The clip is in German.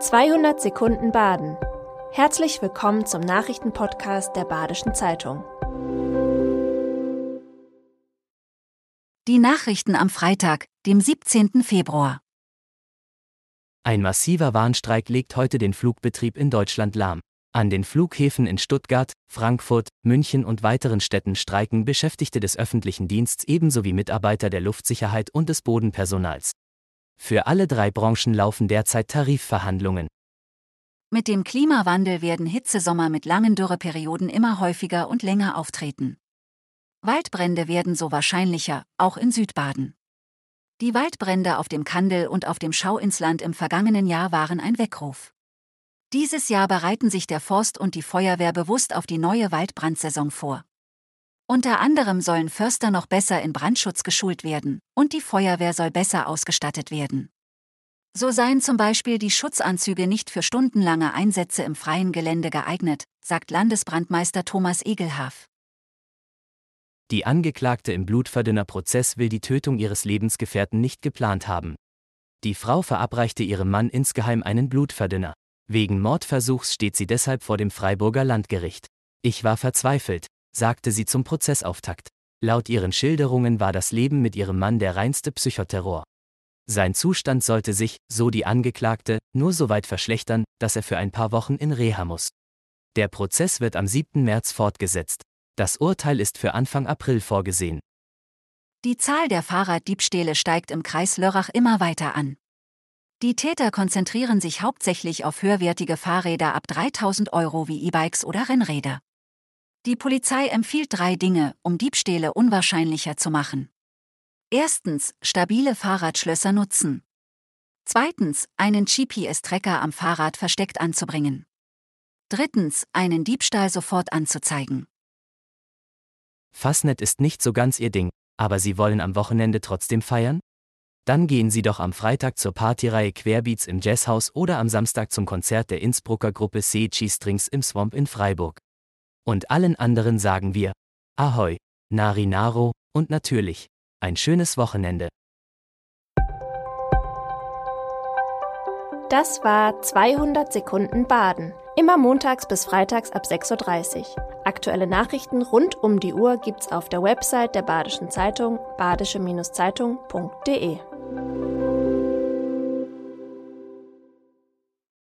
200 Sekunden Baden. Herzlich willkommen zum Nachrichtenpodcast der Badischen Zeitung. Die Nachrichten am Freitag, dem 17. Februar. Ein massiver Warnstreik legt heute den Flugbetrieb in Deutschland lahm. An den Flughäfen in Stuttgart, Frankfurt, München und weiteren Städten streiken Beschäftigte des öffentlichen Dienstes ebenso wie Mitarbeiter der Luftsicherheit und des Bodenpersonals. Für alle drei Branchen laufen derzeit Tarifverhandlungen. Mit dem Klimawandel werden Hitzesommer mit langen Dürreperioden immer häufiger und länger auftreten. Waldbrände werden so wahrscheinlicher, auch in Südbaden. Die Waldbrände auf dem Kandel und auf dem Schauinsland im vergangenen Jahr waren ein Weckruf. Dieses Jahr bereiten sich der Forst und die Feuerwehr bewusst auf die neue Waldbrandsaison vor. Unter anderem sollen Förster noch besser in Brandschutz geschult werden und die Feuerwehr soll besser ausgestattet werden. So seien zum Beispiel die Schutzanzüge nicht für stundenlange Einsätze im freien Gelände geeignet, sagt Landesbrandmeister Thomas Egelhaf. Die Angeklagte im Blutverdünnerprozess will die Tötung ihres Lebensgefährten nicht geplant haben. Die Frau verabreichte ihrem Mann insgeheim einen Blutverdünner. Wegen Mordversuchs steht sie deshalb vor dem Freiburger Landgericht. Ich war verzweifelt, sagte sie zum Prozessauftakt. Laut ihren Schilderungen war das Leben mit ihrem Mann der reinste Psychoterror. Sein Zustand sollte sich, so die Angeklagte, nur so weit verschlechtern, dass er für ein paar Wochen in Reha muss. Der Prozess wird am 7. März fortgesetzt. Das Urteil ist für Anfang April vorgesehen. Die Zahl der Fahrraddiebstähle steigt im Kreis Lörrach immer weiter an. Die Täter konzentrieren sich hauptsächlich auf höherwertige Fahrräder ab 3000 Euro wie E-Bikes oder Rennräder. Die Polizei empfiehlt drei Dinge, um Diebstähle unwahrscheinlicher zu machen. Erstens, stabile Fahrradschlösser nutzen. Zweitens, einen GPS-Tracker am Fahrrad versteckt anzubringen. Drittens, einen Diebstahl sofort anzuzeigen. Fastnet ist nicht so ganz ihr Ding, aber Sie wollen am Wochenende trotzdem feiern? Dann gehen Sie doch am Freitag zur Partyreihe Querbeats im Jazzhaus oder am Samstag zum Konzert der Innsbrucker Gruppe C Strings im Swamp in Freiburg. Und allen anderen sagen wir Ahoi, Nari Naro und natürlich ein schönes Wochenende. Das war 200 Sekunden Baden. Immer montags bis freitags ab 6.30 Uhr. Aktuelle Nachrichten rund um die Uhr gibt's auf der Website der Badischen Zeitung badische-zeitung.de.